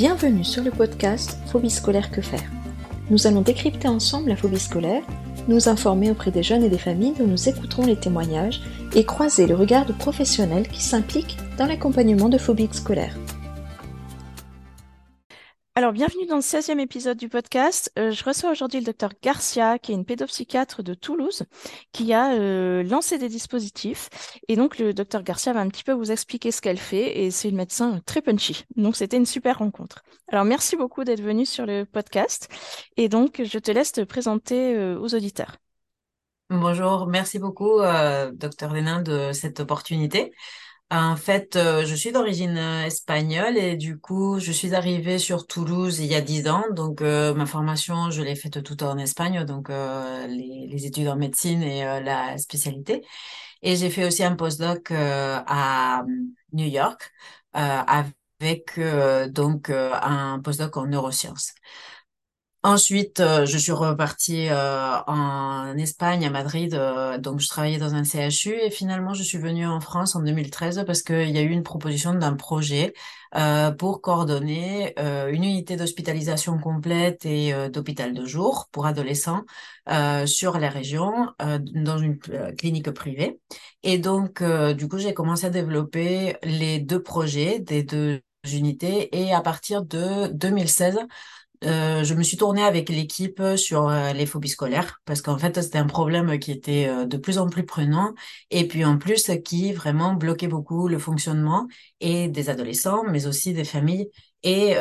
Bienvenue sur le podcast Phobie scolaire que faire. Nous allons décrypter ensemble la phobie scolaire, nous informer auprès des jeunes et des familles dont nous écouterons les témoignages et croiser le regard de professionnels qui s'impliquent dans l'accompagnement de phobies scolaires. Alors, bienvenue dans le 16e épisode du podcast. Euh, je reçois aujourd'hui le docteur Garcia, qui est une pédopsychiatre de Toulouse, qui a euh, lancé des dispositifs. Et donc, le docteur Garcia va un petit peu vous expliquer ce qu'elle fait. Et c'est une médecin très punchy. Donc, c'était une super rencontre. Alors, merci beaucoup d'être venu sur le podcast. Et donc, je te laisse te présenter euh, aux auditeurs. Bonjour, merci beaucoup, docteur Lénin, de cette opportunité. En fait, euh, je suis d'origine euh, espagnole et du coup, je suis arrivée sur Toulouse il y a dix ans. Donc, euh, ma formation, je l'ai faite tout en Espagne, donc les, les, études en médecine et la spécialité. Et j'ai fait aussi un postdoc à New York avec donc un postdoc en neurosciences. Ensuite, euh, je suis repartie euh, en Espagne, à Madrid, euh, donc je travaillais dans un CHU et finalement je suis venue en France en 2013 parce qu'il y a eu une proposition d'un projet pour coordonner une unité d'hospitalisation complète et d'hôpital de jour pour adolescents sur la région dans une clinique privée. Et donc, du coup, j'ai commencé à développer les deux projets des deux unités et à partir de 2016, euh, je me suis tournée avec l'équipe sur euh, les phobies scolaires parce qu'en fait c'était un problème qui était euh, de plus en plus prenant et puis en plus qui vraiment bloquait beaucoup le fonctionnement et des adolescents mais aussi des familles et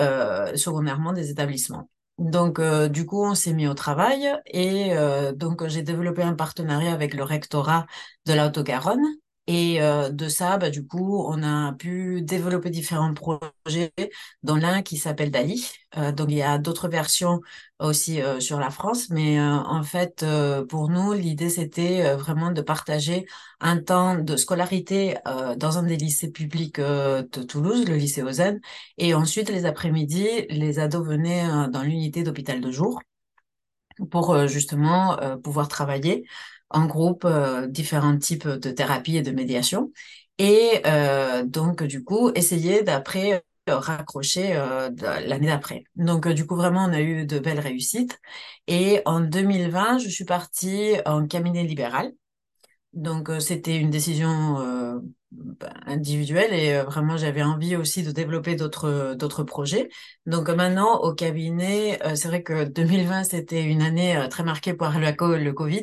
secondairement des établissements. Donc du coup on s'est mis au travail et donc j'ai développé un partenariat avec le rectorat de la Haute-Garonne et euh, de ça, bah, du coup, on a pu développer différents projets, dont l'un qui s'appelle Dali. Euh, donc, il y a d'autres versions aussi euh, sur la France, mais en fait, pour nous, l'idée, c'était vraiment de partager un temps de scolarité dans un des lycées publics de Toulouse, le lycée Ozen, et ensuite, les après-midi, les ados venaient dans l'unité d'hôpital de jour pour justement pouvoir travailler en groupe euh, différents types de thérapies et de médiation. Et euh, donc, du coup, essayer d'après euh, raccrocher l'année d'après. Donc, du coup, vraiment, on a eu de belles réussites. Et en 2020, je suis partie en cabinet libéral. Donc, c'était une décision bah, individuelle et euh, vraiment j'avais envie aussi de développer d'autres d'autres projets. Donc maintenant au cabinet, euh, c'est vrai que 2020 c'était une année euh, très marquée par le Covid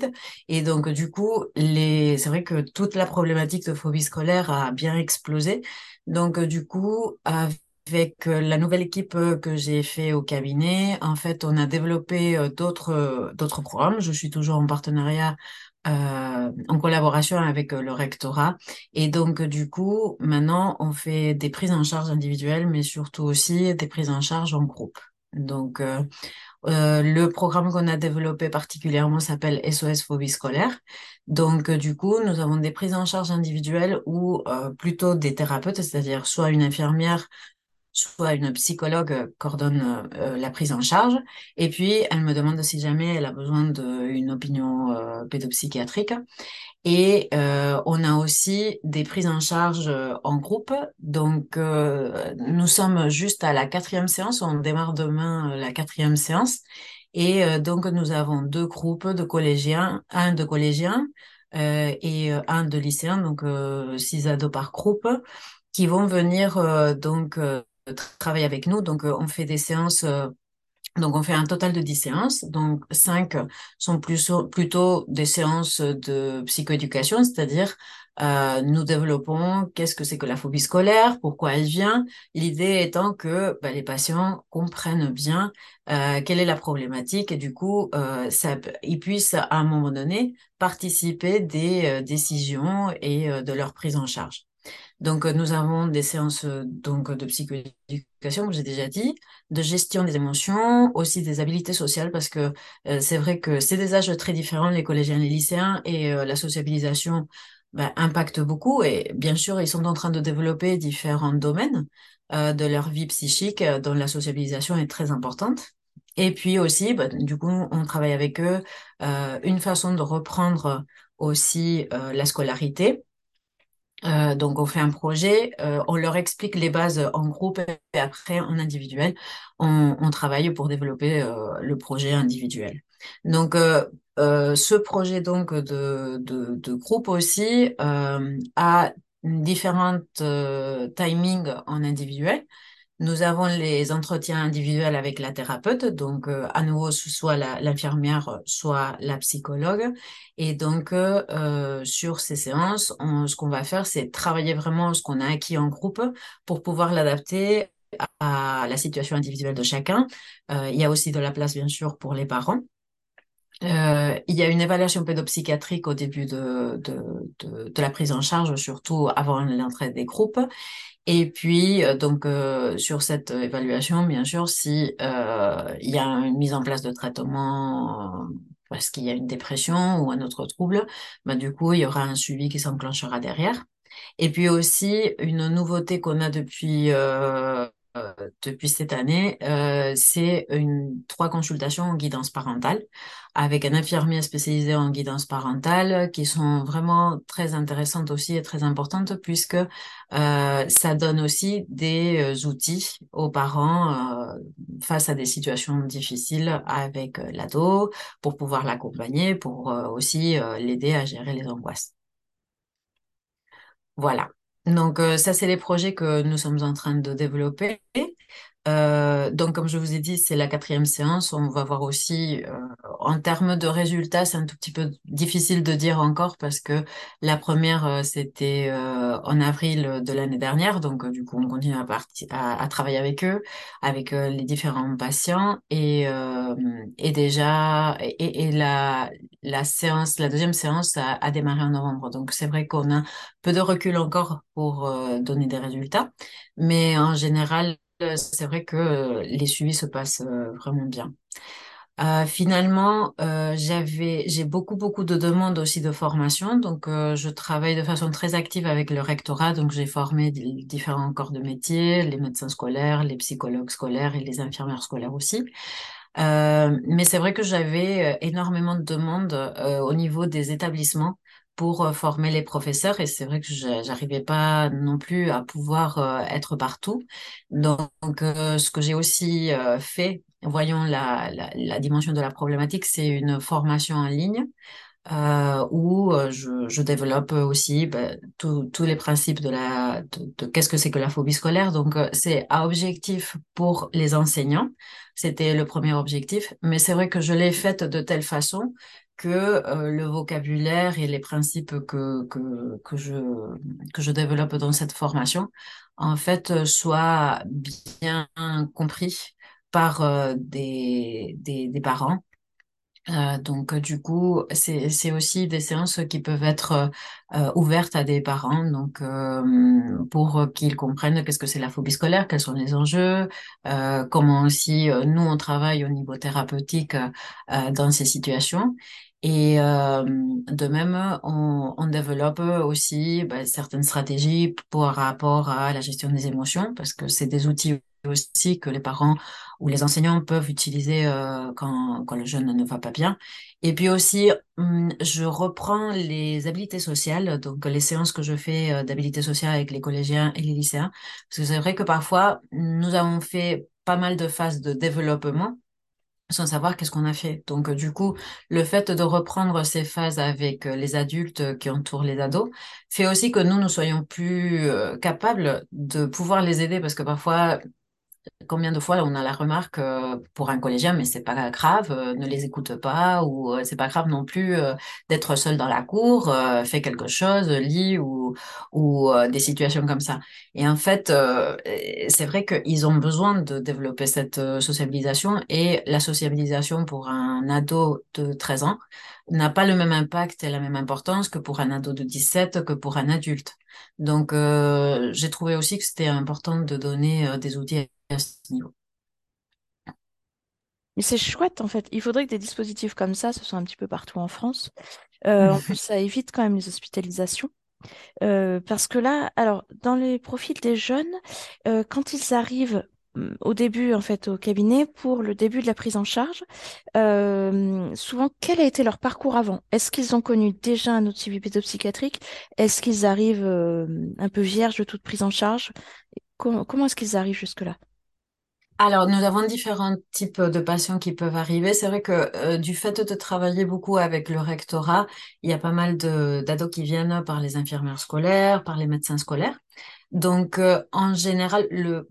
et donc du coup les c'est vrai que toute la problématique de phobie scolaire a bien explosé. Donc du coup avec la nouvelle équipe que j'ai fait au cabinet, en fait, on a développé d'autres d'autres programmes. Je suis toujours en partenariat euh, en collaboration avec euh, le rectorat. Et donc, du coup, maintenant, on fait des prises en charge individuelles, mais surtout aussi des prises en charge en groupe. Donc, euh, le programme qu'on a développé particulièrement s'appelle SOS Phobie scolaire. Donc, du coup, nous avons des prises en charge individuelles ou plutôt des thérapeutes, c'est-à-dire soit une infirmière, soit une psychologue coordonne euh, la prise en charge. Et puis, elle me demande si jamais elle a besoin d'une opinion euh, pédopsychiatrique. Et euh, on a aussi des prises en charge en groupe. Donc, nous sommes juste à la quatrième séance. On démarre demain la quatrième séance. Et donc, nous avons deux groupes de collégiens, un de collégiens et un de lycéens, donc six ados par groupe, qui vont venir donc travaille avec nous. Donc, euh, on fait des séances. Euh, donc, on fait un total de 10 séances. Donc, 5 sont plus, plutôt des séances de psychoéducation, c'est-à-dire euh, nous développons qu'est-ce que c'est que la phobie scolaire, pourquoi elle vient. L'idée étant que bah, les patients comprennent bien euh, quelle est la problématique et du coup, euh, ça, ils puissent à un moment donné participer des décisions et de leur prise en charge. Donc, euh, nous avons des séances euh, donc de psychoéducation, comme j'ai déjà dit, de gestion des émotions, aussi des habilités sociales, parce que euh, c'est vrai que c'est des âges très différents, les collégiens et les lycéens, et la sociabilisation bah, impacte beaucoup. Et bien sûr, ils sont en train de développer différents domaines de leur vie psychique, dont la sociabilisation est très importante. Et puis aussi, bah, du coup, on travaille avec eux une façon de reprendre aussi la scolarité Euh, donc, on fait un projet, euh, on leur explique les bases en groupe et après, en individuel, on, travaille pour développer euh, le projet individuel. Donc, ce projet donc de, de, de groupe aussi a différentes timings en individuel. Nous avons les entretiens individuels avec la thérapeute, donc euh, à nouveau soit l'infirmière, soit la psychologue. Et donc euh, euh, sur ces séances, on- ce qu'on va faire, c'est travailler vraiment ce qu'on a acquis en groupe pour pouvoir l'adapter à la situation individuelle de chacun. Euh, il y a aussi de la place, bien sûr, pour les parents. Euh, il y a une évaluation pédopsychiatrique au début de, de, de, de la prise en charge, surtout avant l'entrée des groupes. Et puis, euh, donc, euh, sur cette évaluation, bien sûr, si euh, il y a une mise en place de traitement euh, parce qu'il y a une dépression ou un autre trouble, bah, du coup, il y aura un suivi qui s'enclenchera derrière. Et puis aussi, une nouveauté qu'on a depuis, euh, depuis cette année, euh, c'est une, trois consultations en guidance parentale avec un infirmier spécialisé en guidance parentale qui sont vraiment très intéressantes aussi et très importantes puisque euh, ça donne aussi des euh, outils aux parents euh, face à des situations difficiles avec euh, l'ado pour pouvoir l'accompagner, pour euh, aussi euh, l'aider à gérer les angoisses. Voilà. Donc, euh, ça, c'est les projets que nous sommes en train de développer. Euh, donc, comme je vous ai dit, c'est la quatrième séance. On va voir aussi, euh, en termes de résultats, c'est un tout petit peu difficile de dire encore parce que la première, euh, c'était en avril de l'année dernière. Donc, du coup, on continue à, travailler avec eux, avec les différents patients. Et, déjà, et, la, séance, la deuxième séance a, démarré en novembre. Donc, c'est vrai qu'on a peu de recul encore pour donner des résultats. Mais en général, c'est vrai que euh, les suivis se passent euh, vraiment bien. Euh, finalement, euh, j'avais, j'ai beaucoup, beaucoup de demandes aussi de formation. Donc, euh, je travaille de façon très active avec le rectorat. Donc, j'ai formé différents corps de métier, les médecins scolaires, les psychologues scolaires et les infirmières scolaires aussi. Euh, mais c'est vrai que j'avais euh, énormément de demandes euh, au niveau des établissements pour euh, former les professeurs et c'est vrai que j'a- j'arrivais pas non plus à pouvoir euh, être partout. Donc, euh, ce que j'ai aussi fait, voyons la, la, dimension de la problématique, c'est une formation en ligne où je, développe aussi ben, tous les principes de la de, qu'est-ce que c'est que la phobie scolaire. Donc c'est à objectif pour les enseignants, c'était le premier objectif, mais c'est vrai que je l'ai faite de telle façon que euh, le vocabulaire et les principes que que que je que je développe dans cette formation en fait euh, soient bien compris par euh, des, des des parents euh, donc, du coup, c'est, aussi des séances qui peuvent être euh, ouvertes à des parents, donc euh, pour qu'ils comprennent qu'est-ce que c'est la phobie scolaire, quels sont les enjeux, comment aussi nous on travaille au niveau thérapeutique dans ces situations. Et euh, de même, on, on développe aussi bah, certaines stratégies pour rapport à la gestion des émotions, parce que c'est des outils aussi que les parents ou les enseignants peuvent utiliser euh, quand, quand le jeune ne va pas bien. Et puis aussi, hum, je reprends les habiletés sociales, donc les séances que je fais d'habileté sociale avec les collégiens et les lycéens. Parce que c'est vrai que parfois, nous avons fait pas mal de phases de développement sans savoir qu'est-ce qu'on a fait. Donc, du coup, le fait de reprendre ces phases avec euh, les adultes euh, qui entourent les ados fait aussi que nous, nous soyons plus euh, capables de pouvoir les aider parce que parfois, Combien de fois on a la remarque euh, pour un collégien, mais c'est pas grave, euh, ne les écoute pas, ou euh, c'est pas grave non plus euh, d'être seul dans la cour, fais quelque chose, lis ou ou des situations comme ça. Et en fait, c'est vrai qu'ils ont besoin de développer cette sociabilisation et la sociabilisation pour un ado de 13 ans n'a pas le même impact et la même importance que pour un ado de 17, que pour un adulte. Donc, euh, j'ai trouvé aussi que c'était important de donner euh, des outils à ce niveau. Mais c'est chouette en fait. Il faudrait que des dispositifs comme ça, ce soit un petit peu partout en France. Euh, en plus, ça évite quand même les hospitalisations. Euh, parce que là, alors, dans les profils des jeunes, euh, quand ils arrivent au début, en fait, au cabinet pour le début de la prise en charge. Euh, souvent, quel a été leur parcours avant? Est-ce qu'ils ont connu déjà un suivi pédopsychiatrique? Est-ce qu'ils arrivent euh, un peu vierges de toute prise en charge? Comment, est-ce qu'ils arrivent jusque-là? Alors, nous avons différents types de patients qui peuvent arriver. C'est vrai que euh, du fait de travailler beaucoup avec le rectorat, il y a pas mal d'ados qui viennent par les infirmières scolaires, par les médecins scolaires. Donc, en général, le,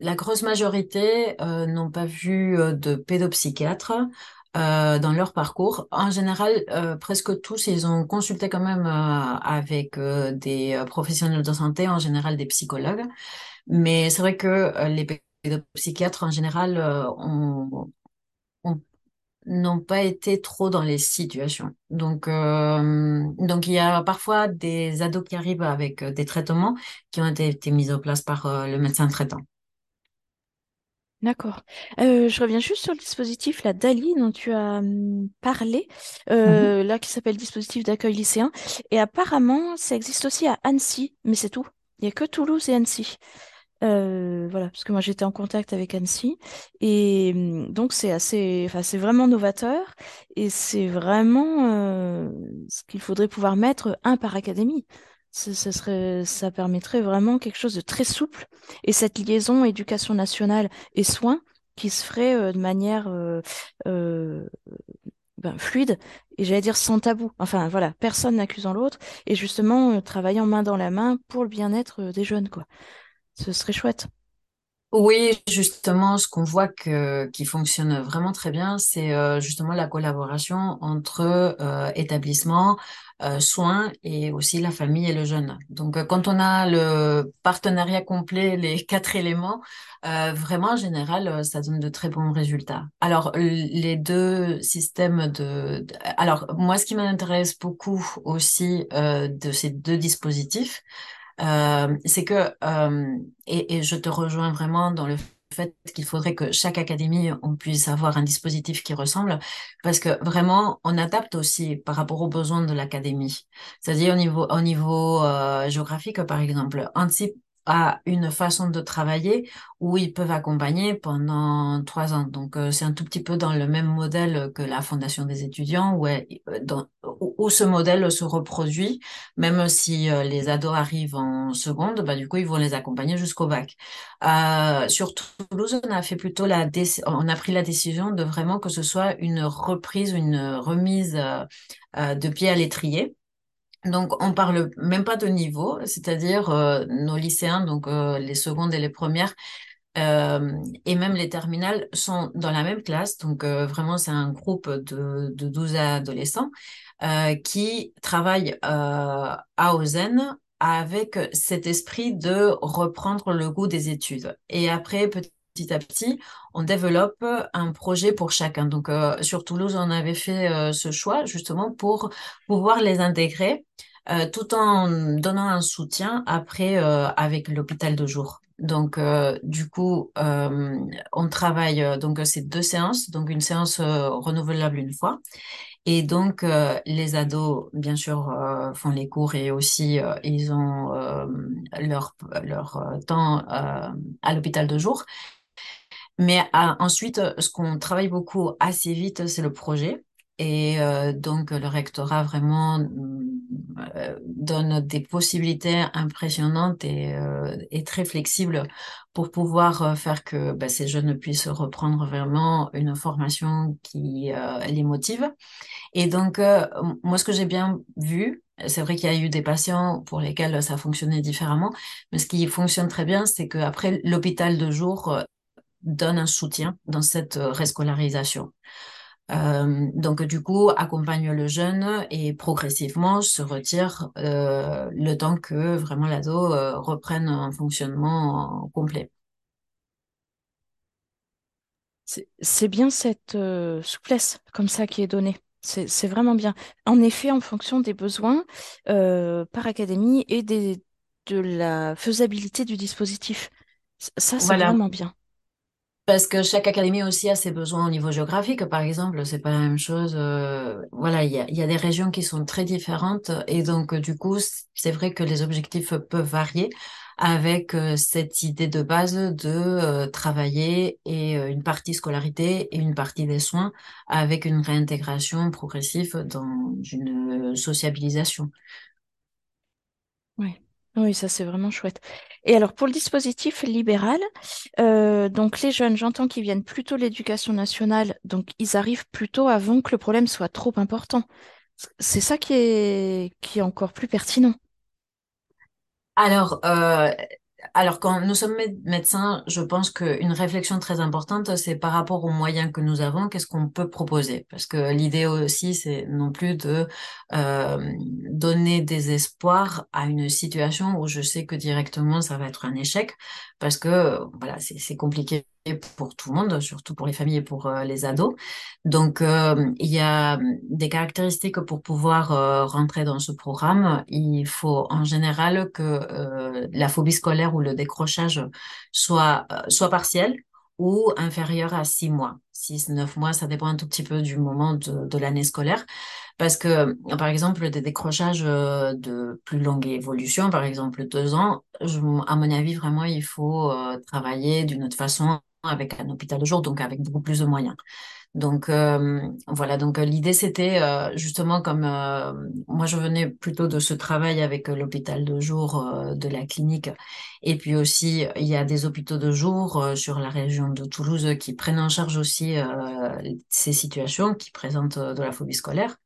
la grosse majorité euh, n'ont pas vu de pédopsychiatre dans leur parcours. En général, presque tous, ils ont consulté quand même avec des professionnels de santé, en général des psychologues. Mais c'est vrai que les pédopsychiatres en général euh, n'ont pas été trop dans les situations. Donc, euh, donc il y a parfois des ados qui arrivent avec euh, des traitements qui ont été, mis en place par le médecin traitant. D'accord. je reviens juste sur le dispositif, la DALI, dont tu as hum, parlé, mm-hmm. là, qui s'appelle dispositif d'accueil lycéen. Et apparemment, ça existe aussi à Annecy, mais c'est tout. Il n'y a que Toulouse et Annecy. Euh, voilà, parce que moi j'étais en contact avec Annecy et hum, donc c'est assez, enfin c'est vraiment novateur et c'est vraiment euh, ce qu'il faudrait pouvoir mettre un par académie. Ça, permettrait vraiment quelque chose de très souple et cette liaison éducation nationale et soins qui se ferait euh, de manière ben, fluide et j'allais dire sans tabou. Enfin voilà, personne n'accusant l'autre et justement travaillant main dans la main pour le bien-être des jeunes quoi. Ce serait chouette. Oui, justement, ce qu'on voit que, qui fonctionne vraiment très bien, c'est euh, justement la collaboration entre euh, établissements, euh, soins et aussi la famille et le jeune. Donc, quand on a le partenariat complet, les quatre éléments, vraiment en général, ça donne de très bons résultats. Alors, les deux systèmes de alors moi, ce qui m'intéresse beaucoup aussi de ces deux dispositifs, euh, c'est que, euh, et, et, je te rejoins vraiment dans le fait qu'il faudrait que chaque académie, on puisse avoir un dispositif qui ressemble, parce que vraiment, on adapte aussi par rapport aux besoins de l'académie. C'est-à-dire au niveau, au niveau euh, géographique, par exemple, à une façon de travailler où ils peuvent accompagner pendant trois ans. Donc, euh, c'est un tout petit peu dans le même modèle que la Fondation des étudiants, où, euh, où ce modèle se reproduit, même si euh, les ados arrivent en seconde, bah, du coup, ils vont les accompagner jusqu'au bac. sur Toulouse, on a fait plutôt la on a pris la décision de vraiment que ce soit une reprise, une remise de pied à l'étrier donc, on parle même pas de niveau, c'est-à-dire euh, nos lycéens, donc euh, les secondes et les premières, euh, et même les terminales sont dans la même classe. Donc, vraiment, c'est un groupe de, de 12 adolescents qui travaillent à Ozen avec cet esprit de reprendre le goût des études. Et après, petit petit à petit, on développe un projet pour chacun. Donc, euh, sur Toulouse, on avait fait euh, ce choix justement pour pouvoir les intégrer euh, tout en donnant un soutien après avec l'hôpital de jour. Donc, du coup, on travaille donc ces deux séances, donc une séance renouvelable une fois. Et donc, les ados, bien sûr, font les cours et aussi, ils ont leur, leur temps à l'hôpital de jour. Mais euh, ensuite, ce qu'on travaille beaucoup assez vite, c'est le projet. Et euh, donc, le rectorat vraiment euh, donne des possibilités impressionnantes et, et, très flexibles pour pouvoir faire que bah, ces jeunes puissent reprendre vraiment une formation qui les motive. Et donc, moi, ce que j'ai bien vu, c'est vrai qu'il y a eu des patients pour lesquels ça fonctionnait différemment, mais ce qui fonctionne très bien, c'est qu'après l'hôpital de jour, donne un soutien dans cette euh, rescolarisation. Euh, donc du coup, accompagne le jeune et progressivement se retire euh, le temps que vraiment l'ado reprenne un fonctionnement complet. C'est bien cette souplesse comme ça qui est donnée. C'est vraiment bien. En effet, en fonction des besoins par académie et des, de la faisabilité du dispositif. Ça, c'est vraiment bien. Parce que chaque académie aussi a ses besoins au niveau géographique, par exemple, c'est pas la même chose. Euh, voilà, il y a, y a, des régions qui sont très différentes et donc du coup, c'est vrai que les objectifs peuvent varier. avec cette idée de base de travailler et une partie scolarité et une partie des soins avec une réintégration progressive dans une sociabilisation. Oui. Ça c'est vraiment chouette. Et alors pour le dispositif libéral, euh, donc les jeunes, j'entends qu'ils viennent plutôt l'éducation nationale, donc ils arrivent plutôt avant que le problème soit trop important. C'est ça qui est, qui est encore plus pertinent. Alors, euh, alors, quand nous sommes médecins, je pense qu'une réflexion très importante, c'est par rapport aux moyens que nous avons, qu'est-ce qu'on peut proposer? Parce que l'idée aussi, c'est non plus de euh, donner des espoirs à une situation où je sais que directement, ça va être un échec, parce que voilà, c'est compliqué pour tout le monde, surtout pour les familles et pour euh, les ados. Donc, euh, il y a des caractéristiques pour pouvoir euh, rentrer dans ce programme. Il faut en général que la phobie scolaire ou le décrochage soit, soit partiel ou inférieur à six mois. Six, neuf mois, ça dépend un tout petit peu du moment de l'année scolaire. Parce que, par exemple, des décrochages de plus longue évolution, par exemple deux ans, à mon avis, vraiment, il faut travailler d'une autre façon avec un hôpital de jour, donc avec beaucoup plus de moyens. Donc euh, voilà, donc euh, l'idée c'était euh, justement comme moi je venais plutôt de ce travail avec l'hôpital de jour de la clinique et puis aussi il y a des hôpitaux de jour sur la région de Toulouse qui prennent en charge aussi ces situations qui présentent de la phobie scolaire.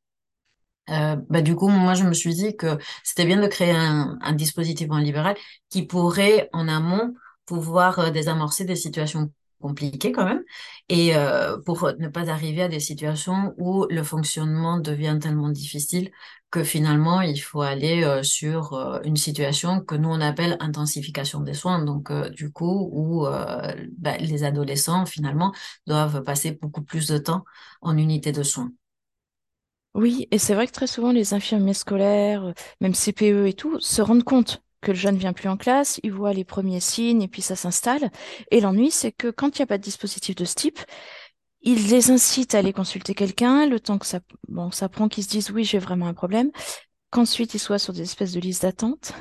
bah, du coup, moi, je me suis dit que c'était bien de créer un, un dispositif en libéral qui pourrait, en amont, pouvoir désamorcer des situations compliqué quand même, et euh, pour ne pas arriver à des situations où le fonctionnement devient tellement difficile que finalement il faut aller euh, sur euh, une situation que nous on appelle intensification des soins, donc du coup où bah, les adolescents finalement doivent passer beaucoup plus de temps en unité de soins. Oui, et c'est vrai que très souvent les infirmiers scolaires, même CPE et tout, se rendent compte que le jeune vient plus en classe, il voit les premiers signes et puis ça s'installe. Et l'ennui, c'est que quand il n'y a pas de dispositif de ce type, il les incite à aller consulter quelqu'un, le temps que ça, bon, ça prend qu'ils se disent oui, j'ai vraiment un problème qu'ensuite ils soient sur des espèces de listes d'attente,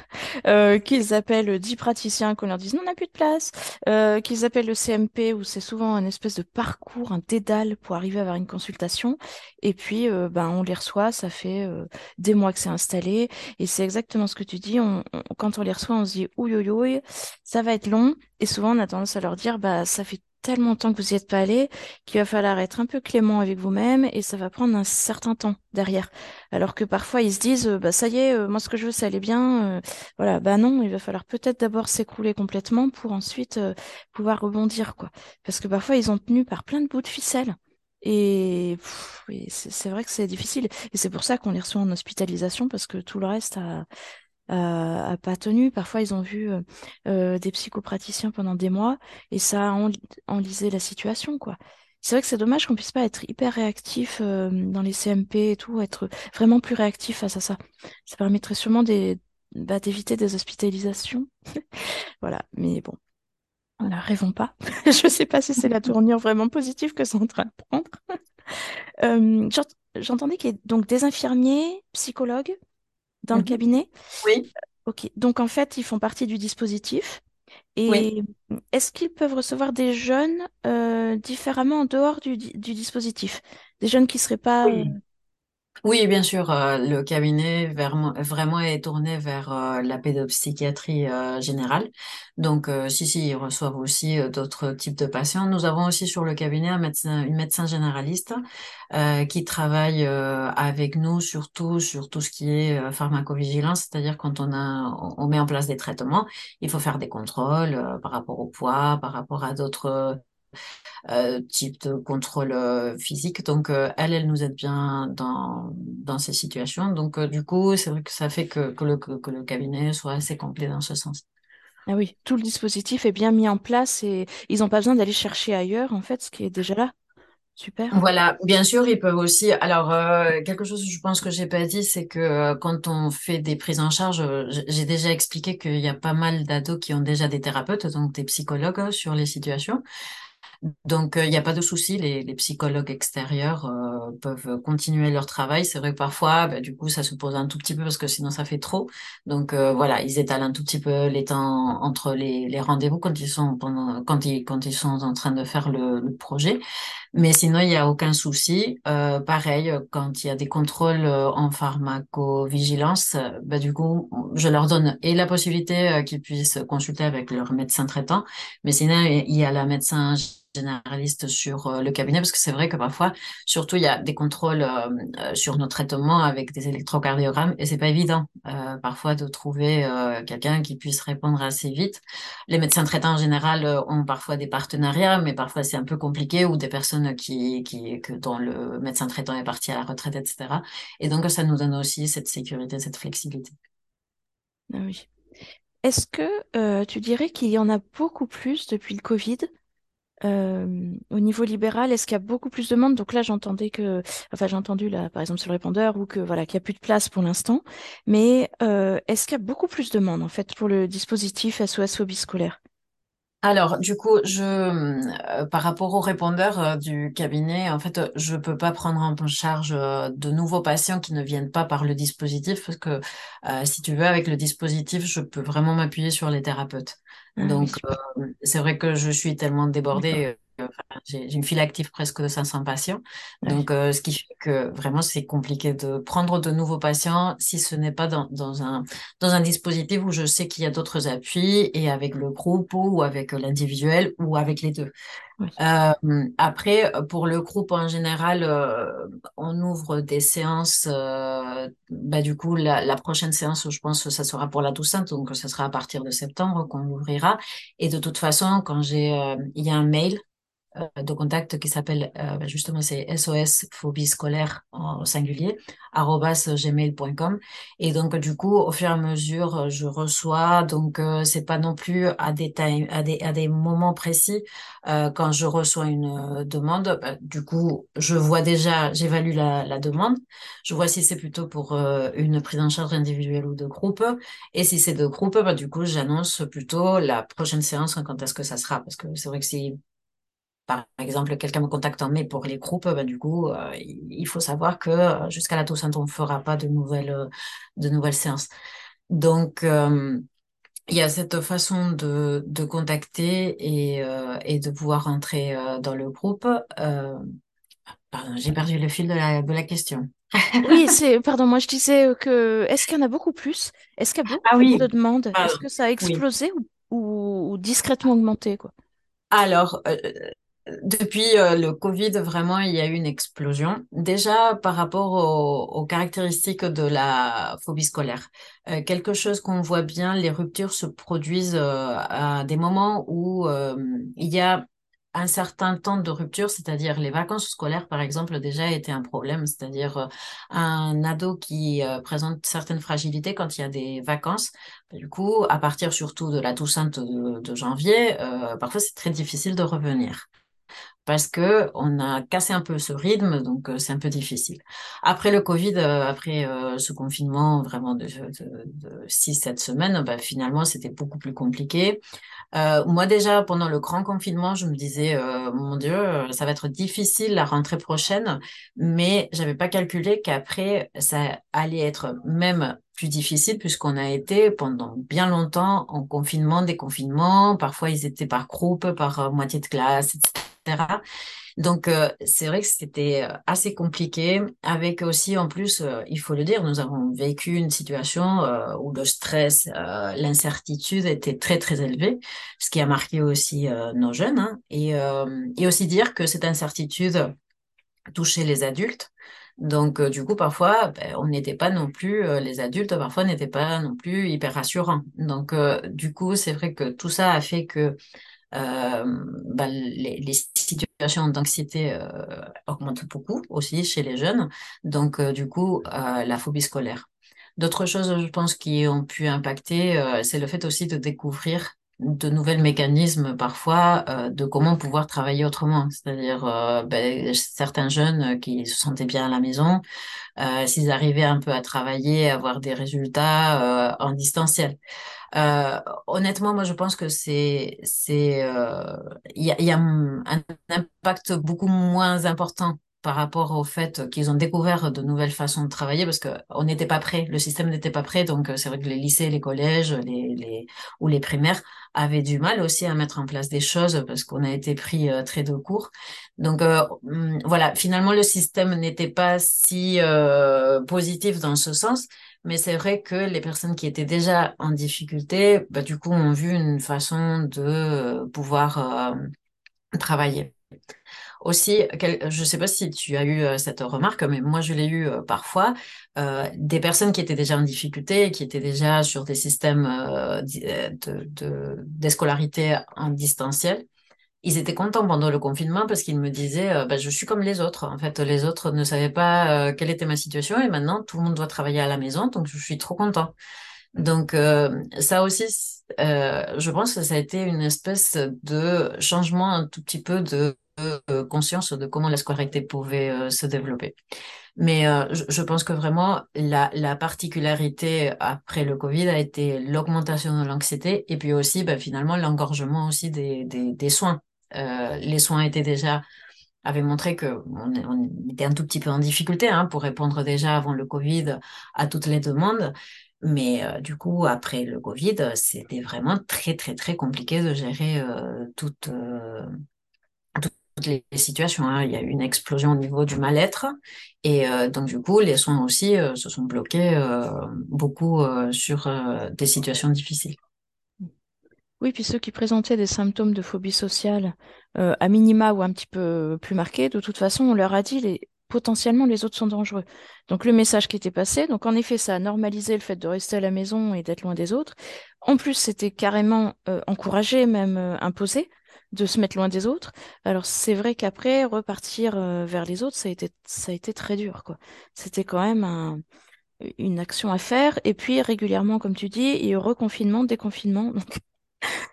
euh, qu'ils appellent 10 praticiens, qu'on leur dise non, on n'a plus de place, euh, qu'ils appellent le CMP, où c'est souvent un espèce de parcours, un dédale pour arriver à avoir une consultation. Et puis, euh, ben, on les reçoit, ça fait euh, des mois que c'est installé. Et c'est exactement ce que tu dis. On, quand on les reçoit, on se dit, ouïe, ça va être long. Et souvent, on a tendance à leur dire, bah, ça fait tellement de temps que vous n'y êtes pas allé qu'il va falloir être un peu clément avec vous-même et ça va prendre un certain temps derrière. Alors que parfois ils se disent euh, bah ça y est, euh, moi ce que je veux c'est aller bien. Euh, voilà, bah non, il va falloir peut-être d'abord s'écrouler complètement pour ensuite pouvoir rebondir quoi. Parce que parfois ils ont tenu par plein de bouts de ficelle. Et, c'est vrai que c'est difficile. Et c'est pour ça qu'on les reçoit en hospitalisation, parce que tout le reste a, a, pas tenu. Parfois, ils ont vu euh, euh, des psychopraticiens pendant des mois et ça a enlisé la situation, quoi. C'est vrai que c'est dommage qu'on puisse pas être hyper réactif euh, dans les CMP et tout, être vraiment plus réactif face à ça. Ça permettrait sûrement bah, d'éviter des hospitalisations. voilà, mais bon, voilà, rêvons pas. Je sais pas si c'est la tournure vraiment positive que c'est en train de prendre. J'entendais qu'il y ait donc des infirmiers, psychologues, dans le mhm. cabinet? Oui, Ok, donc en fait, ils font partie du dispositif. Et est-ce qu'ils peuvent recevoir des jeunes euh, différemment en dehors du, du dispositif? Des jeunes qui seraient pas... oui. Euh, oui, bien sûr, euh, le cabinet vraiment est tourné vers euh, la pédopsychiatrie euh, générale. Donc, si, si, ils reçoivent aussi d'autres types de patients. Nous avons aussi sur le cabinet un médecin, une médecin généraliste qui travaille avec nous surtout sur tout ce qui est pharmacovigilance, c'est-à-dire quand on a, on met en place des traitements, il faut faire des contrôles par rapport au poids, par rapport à d'autres euh, type de contrôle euh, physique. Donc, euh, elle, elle nous aide bien dans, dans ces situations. Donc, du coup, c'est vrai que ça fait que, que, le, que, le cabinet soit assez complet dans ce sens. Ah oui, tout le dispositif est bien mis en place et ils n'ont pas besoin d'aller chercher ailleurs, en fait, ce qui est déjà là. Super. Voilà, bien sûr, ils peuvent aussi. Alors, quelque chose que je pense que j'ai pas dit, c'est que quand on fait des prises en charge, j'ai déjà expliqué qu'il y a pas mal d'ados qui ont déjà des thérapeutes, donc des psychologues sur les situations. Donc, il n'y a pas de souci, les, les psychologues extérieurs peuvent continuer leur travail. C'est vrai que parfois, bah, du coup, ça se pose un tout petit peu parce que sinon, ça fait trop. Donc, voilà, ils étalent un tout petit peu les temps entre les, les rendez-vous quand ils sont pendant, quand ils, quand ils sont en train de faire le, le projet. Mais sinon, il n'y a aucun souci. Euh, pareil, quand il y a des contrôles en pharmacovigilance, bah, du coup, je leur donne et la possibilité qu'ils puissent consulter avec leur médecin traitant, mais sinon, il y a la médecin généraliste sur euh, le cabinet parce que c'est vrai que parfois, surtout, il y a des contrôles euh, euh, sur nos traitements avec des électrocardiogrammes et c'est pas évident parfois de trouver quelqu'un qui puisse répondre assez vite. Les médecins traitants en général ont parfois des partenariats, mais parfois c'est un peu compliqué ou des personnes qui, qui que, dont le médecin traitant est parti à la retraite, etc. Et donc, ça nous donne aussi cette sécurité, cette flexibilité. Ah oui. Est-ce que tu dirais qu'il y en a beaucoup plus depuis le Covid euh, au niveau libéral, est-ce qu'il y a beaucoup plus de monde Donc là, j'entendais que, enfin, j'ai entendu là, par exemple, sur le répondeur, ou que voilà, qu'il n'y a plus de place pour l'instant. Mais euh, est-ce qu'il y a beaucoup plus de monde en fait pour le dispositif SOS Phobie scolaire? Alors, du coup, je, euh, par rapport au répondeur du cabinet, en fait, je peux pas prendre en charge de nouveaux patients qui ne viennent pas par le dispositif, parce que si tu veux, avec le dispositif, je peux vraiment m'appuyer sur les thérapeutes. Ah Donc, c'est vrai que je suis tellement débordée j'ai une file active presque de 500 patients. Donc, euh, ce qui fait que vraiment, c'est compliqué de prendre de nouveaux patients si ce n'est pas dans, dans, un, dans un dispositif où je sais qu'il y a d'autres appuis et avec le groupe ou avec l'individuel ou avec les deux. Euh, après, pour le groupe en général, euh, on ouvre des séances. bah, du coup, la, la, prochaine séance, je pense que ça sera pour la Toussaint, donc ça sera à partir de septembre qu'on ouvrira. Et de toute façon, quand j'ai, il y a un mail de contact qui s'appelle euh, ben, justement c'est SOS phobie scolaire au singulier gmail.com et donc du coup au fur et à mesure je reçois. Donc euh, c'est pas non plus à des à des à des moments précis quand je reçois une demande. Ben, du coup je vois déjà j'évalue la, la demande. Je vois si c'est plutôt pour une prise en charge individuelle ou de groupe. Et si c'est de groupe ben, du coup j'annonce plutôt la prochaine séance quand est-ce que ça sera. Parce que c'est vrai que si par exemple, quelqu'un me contacte en mai pour les groupes, ben, du coup, euh, il faut savoir que euh, jusqu'à la Toussaint, on ne fera pas de nouvelles, euh, de nouvelles séances. Donc, il y a cette façon de, de contacter et, et de pouvoir entrer dans le groupe. pardon, j'ai perdu le fil de la, de la question. oui, c'est, pardon, moi je disais que, est-ce qu'il y en a beaucoup plus? Est-ce qu'il y a beaucoup ah plus de demandes? Est-ce que ça a explosé ou, ou, discrètement augmenté, quoi? Alors, depuis euh, le Covid, vraiment, il y a eu une explosion. Déjà par rapport aux, caractéristiques de la phobie scolaire. Euh, quelque chose qu'on voit bien, les ruptures se produisent euh, à des moments où il y a un certain temps de rupture, c'est-à-dire les vacances scolaires, par exemple, déjà été un problème, c'est-à-dire un ado qui présente certaines fragilités quand il y a des vacances. Du coup, à partir surtout de la Toussaint de janvier, parfois c'est très difficile de revenir parce que on a cassé un peu ce rythme, donc euh, c'est un peu difficile. Après le Covid, euh, après euh, ce confinement vraiment de, de, 6-7 semaines, bah, finalement c'était beaucoup plus compliqué. moi déjà pendant le grand confinement, je me disais mon Dieu, ça va être difficile la rentrée prochaine, mais j'avais pas calculé qu'après ça allait être même plus difficile puisqu'on a été pendant bien longtemps en confinement, déconfinement. Parfois, ils étaient par groupe, par moitié de classe, etc. Donc, euh, c'est vrai que c'était euh, assez compliqué, avec aussi, en plus, euh, il faut le dire, nous avons vécu une situation où le stress, l'incertitude était très, très élevé, ce qui a marqué aussi nos jeunes, hein, et, et aussi dire que cette incertitude touchait les adultes. Donc, du coup, parfois, ben, on n'était pas non plus, les adultes, parfois, n'étaient pas non plus hyper rassurants. Donc, du coup, c'est vrai que tout ça a fait que bah, les, les, situations d'anxiété euh, augmentent beaucoup aussi chez les jeunes. Donc, euh, du coup, la phobie scolaire. D'autres choses, je pense, qui ont pu impacter, c'est le fait aussi de découvrir de nouvelles mécanismes parfois euh, de comment pouvoir travailler autrement. C'est-à-dire euh, ben, certains jeunes qui se sentaient bien à la maison, euh, s'ils arrivaient un peu à travailler, à avoir des résultats en distanciel. honnêtement, moi je pense que c'est c'est il y a, y a un impact beaucoup moins important par rapport au fait qu'ils ont découvert de nouvelles façons de travailler parce qu'on n'était pas prêt, le système n'était pas prêt. Donc, euh, c'est vrai que les lycées, les collèges les, les, ou les primaires avaient du mal aussi à mettre en place des choses parce qu'on a été pris euh, très de court. Donc, euh, hum, voilà, finalement, le système n'était pas si positif dans ce sens. Mais c'est vrai que les personnes qui étaient déjà en difficulté, bah, du coup, ont vu une façon de pouvoir travailler. Aussi, je ne sais pas si tu as eu euh, cette remarque, mais moi je l'ai eu euh, parfois, euh, des personnes qui étaient déjà en difficulté, qui étaient déjà sur des systèmes de, de, scolarité en distanciel, ils étaient contents pendant le confinement parce qu'ils me disaient bah, je suis comme les autres. En fait, les autres ne savaient pas quelle était ma situation et maintenant tout le monde doit travailler à la maison, donc je suis trop content. Donc ça aussi, je pense que ça a été une espèce de changement un tout petit peu de euh, conscience de comment la scolarité pouvait euh, se développer. Mais euh, je, pense que vraiment, la, la, particularité après le Covid a été l'augmentation de l'anxiété et puis aussi, bah, finalement, l'engorgement aussi des, soins. les soins étaient déjà avaient montré que on, était un tout petit peu en difficulté hein, pour répondre déjà avant le Covid à toutes les demandes. Mais du coup, après le Covid, c'était vraiment très, très, très compliqué de gérer euh, toute, les situations. Hein. Il y a eu une explosion au niveau du mal-être. Et euh, donc, du coup, les soins aussi euh, se sont bloqués euh, beaucoup sur des situations difficiles. Oui, puis ceux qui présentaient des symptômes de phobie sociale, à minima ou un petit peu plus marqués, de toute façon, on leur a dit les, potentiellement les autres sont dangereux. Donc le message qui était passé, donc en effet, ça a normalisé le fait de rester à la maison et d'être loin des autres. En plus, c'était carrément encouragé, même imposé de se mettre loin des autres. Alors c'est vrai qu'après repartir euh, vers les autres, ça a été ça a été très dur quoi. C'était quand même un, une action à faire et puis régulièrement comme tu dis, il y a eu reconfinement, déconfinement. Donc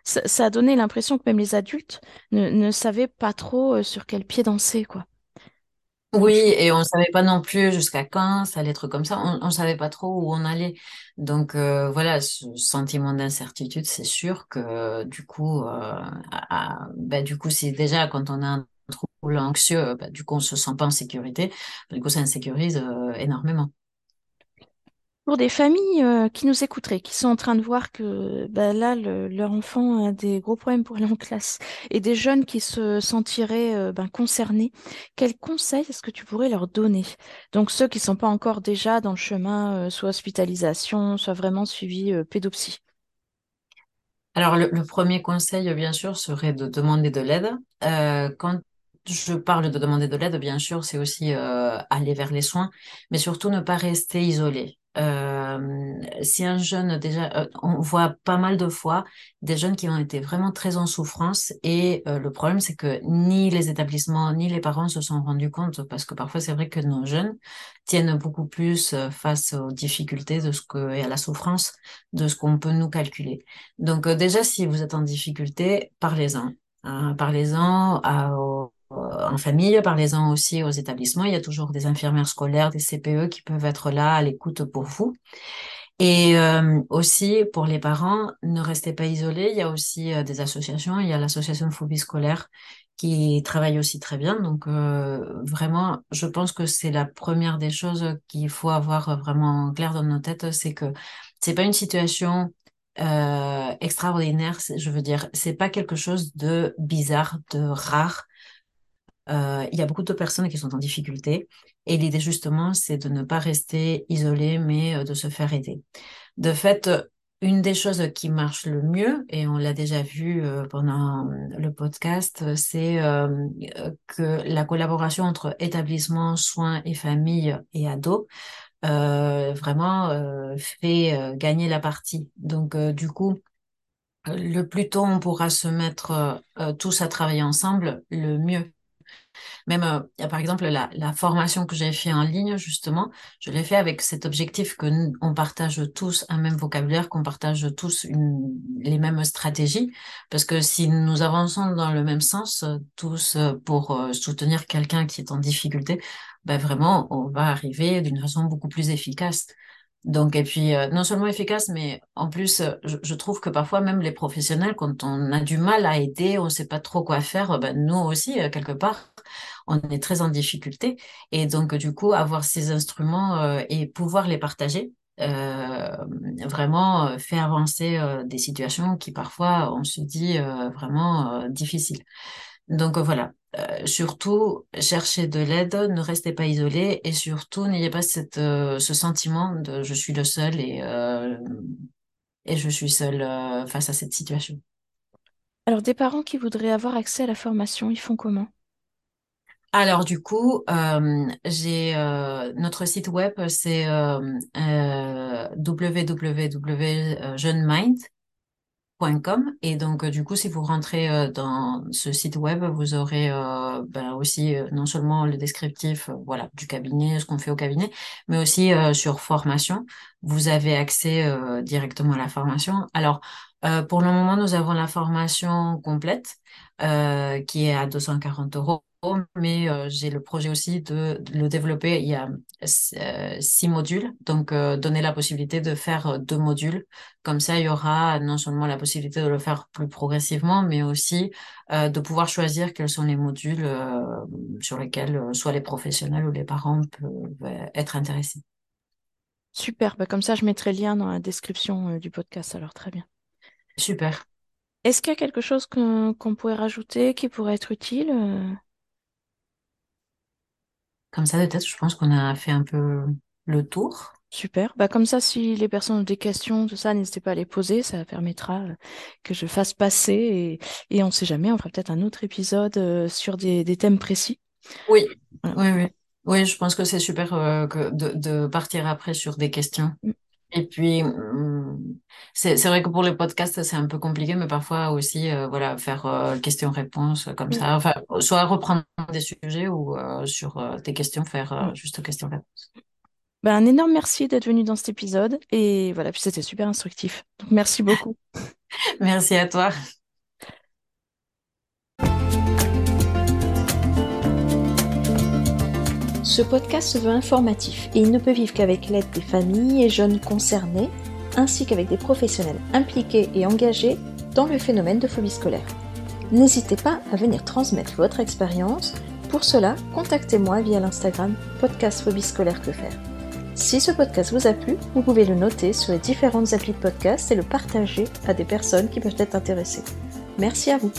ça, ça, a donné l'impression que même les adultes ne, ne savaient pas trop euh, sur quel pied danser quoi. Oui, et on ne savait pas non plus jusqu'à quand ça allait être comme ça. On ne savait pas trop où on allait. Donc euh, voilà, ce sentiment d'incertitude, c'est sûr que du coup, euh, bah, du coup, c'est déjà quand on a un trouble anxieux, bah, du coup, on se sent pas en sécurité. Du coup, ça insécurise euh, énormément. Pour des familles euh, qui nous écouteraient, qui sont en train de voir que bah, là, leur enfant a des gros problèmes pour aller en classe, et des jeunes qui se sentiraient euh, ben, concernés, quels conseils est-ce que tu pourrais leur donner? Donc ceux qui ne sont pas encore déjà dans le chemin, euh, soit hospitalisation, soit vraiment suivi pédopsie. Alors le, le, premier conseil, bien sûr, serait de demander de l'aide. quand je parle de demander de l'aide, bien sûr, c'est aussi aller vers les soins, mais surtout ne pas rester isolé. Euh, si un jeune déjà, euh, on voit pas mal de fois des jeunes qui ont été vraiment très en souffrance et euh, le problème c'est que ni les établissements ni les parents se sont rendus compte parce que parfois c'est vrai que nos jeunes tiennent beaucoup plus face aux difficultés de ce que et à la souffrance de ce qu'on peut nous calculer. Donc déjà si vous êtes en difficulté, parlez-en. Hein, parlez-en à, en famille, parlez-en aussi aux établissements. Il y a toujours des infirmières scolaires, des CPE qui peuvent être là à l'écoute pour vous. Et euh, aussi pour les parents, ne restez pas isolés. Il y a aussi euh, des associations. Il y a l'association Phobie scolaire qui travaille aussi très bien. Donc euh, vraiment, je pense que c'est la première des choses qu'il faut avoir vraiment clair dans nos têtes, c'est que c'est pas une situation extraordinaire. Je veux dire, c'est pas quelque chose de bizarre, de rare. Euh, il y a beaucoup de personnes qui sont en difficulté et l'idée justement, c'est de ne pas rester isolé, mais euh, de se faire aider. De fait, une des choses qui marche le mieux, et on l'a déjà vu euh, pendant le podcast, c'est que la collaboration entre établissements, soins et familles et ados vraiment fait gagner la partie. Donc du coup, le plus tôt on pourra se mettre tous à travailler ensemble, le mieux. Même, euh, par exemple, la, formation que j'ai fait en ligne, justement, je l'ai fait avec cet objectif que nous, on partage tous un même vocabulaire, qu'on partage tous les mêmes stratégies. Parce que si nous avançons dans le même sens, euh, tous euh, pour soutenir quelqu'un qui est en difficulté, ben vraiment, on va arriver d'une façon beaucoup plus efficace. Donc, et puis, euh, non seulement efficace, mais en plus, euh, je, trouve que parfois, même les professionnels, quand on a du mal à aider, on ne sait pas trop quoi faire, ben, nous aussi, euh, quelque part, on est très en difficulté. Et donc, du coup, avoir ces instruments et pouvoir les partager, vraiment fait avancer des situations qui parfois, on se dit vraiment difficiles. Donc voilà, euh, surtout cherchez de l'aide, ne restez pas isolé et surtout n'ayez pas cette, euh, ce sentiment de je suis le seul et, euh, et je suis seul face à cette situation. Alors des parents qui voudraient avoir accès à la formation, ils font comment? Alors du coup, j'ai notre site web, c'est www.jeuneminds Com. Et donc, euh, du coup, si vous rentrez euh, dans ce site web, vous aurez euh, ben, aussi non seulement le descriptif voilà, du cabinet, ce qu'on fait au cabinet, mais aussi sur formation. Vous avez accès directement à la formation. Alors, pour le moment, nous avons la formation complète qui est à 240 euros mais euh, j'ai le projet aussi de, le développer. Il y a euh, six modules, donc euh, donner la possibilité de faire deux modules. Comme ça, il y aura non seulement la possibilité de le faire plus progressivement, mais aussi de pouvoir choisir quels sont les modules sur lesquels soit les professionnels ou les parents peuvent être intéressés. Super, bah, comme ça, je mettrai le lien dans la description du podcast, alors très bien. Super. Est-ce qu'il y a quelque chose qu'on pourrait rajouter qui pourrait être utile comme ça, de tête, je pense qu'on a fait un peu le tour. Super. Bah, comme ça, si les personnes ont des questions, tout ça, n'hésitez pas à les poser. Ça permettra euh, que je fasse passer et, on ne sait jamais, on fera peut-être un autre épisode euh, sur des, thèmes précis. Oui, oui, oui. Oui, je pense que c'est super euh, de, partir après sur des questions. Mm. Et puis, hum, c'est vrai que pour les podcasts, c'est un peu compliqué, mais parfois aussi, euh, voilà, faire euh, questions-réponses comme ça. Enfin, soit reprendre des sujets ou euh, sur des questions, faire juste questions-réponses. Ben, un énorme merci d'être venu dans cet épisode. Et voilà, puis c'était super instructif. Donc, merci beaucoup. merci à toi. Ce podcast se veut informatif et il ne peut vivre qu'avec l'aide des familles et jeunes concernés, ainsi qu'avec des professionnels impliqués et engagés dans le phénomène de phobie scolaire. N'hésitez pas à venir transmettre votre expérience. Pour cela, contactez-moi via l'Instagram podcast phobie scolaire que faire. Si ce podcast vous a plu, vous pouvez le noter sur les différentes applis de podcast et le partager à des personnes qui peuvent être intéressées. Merci à vous.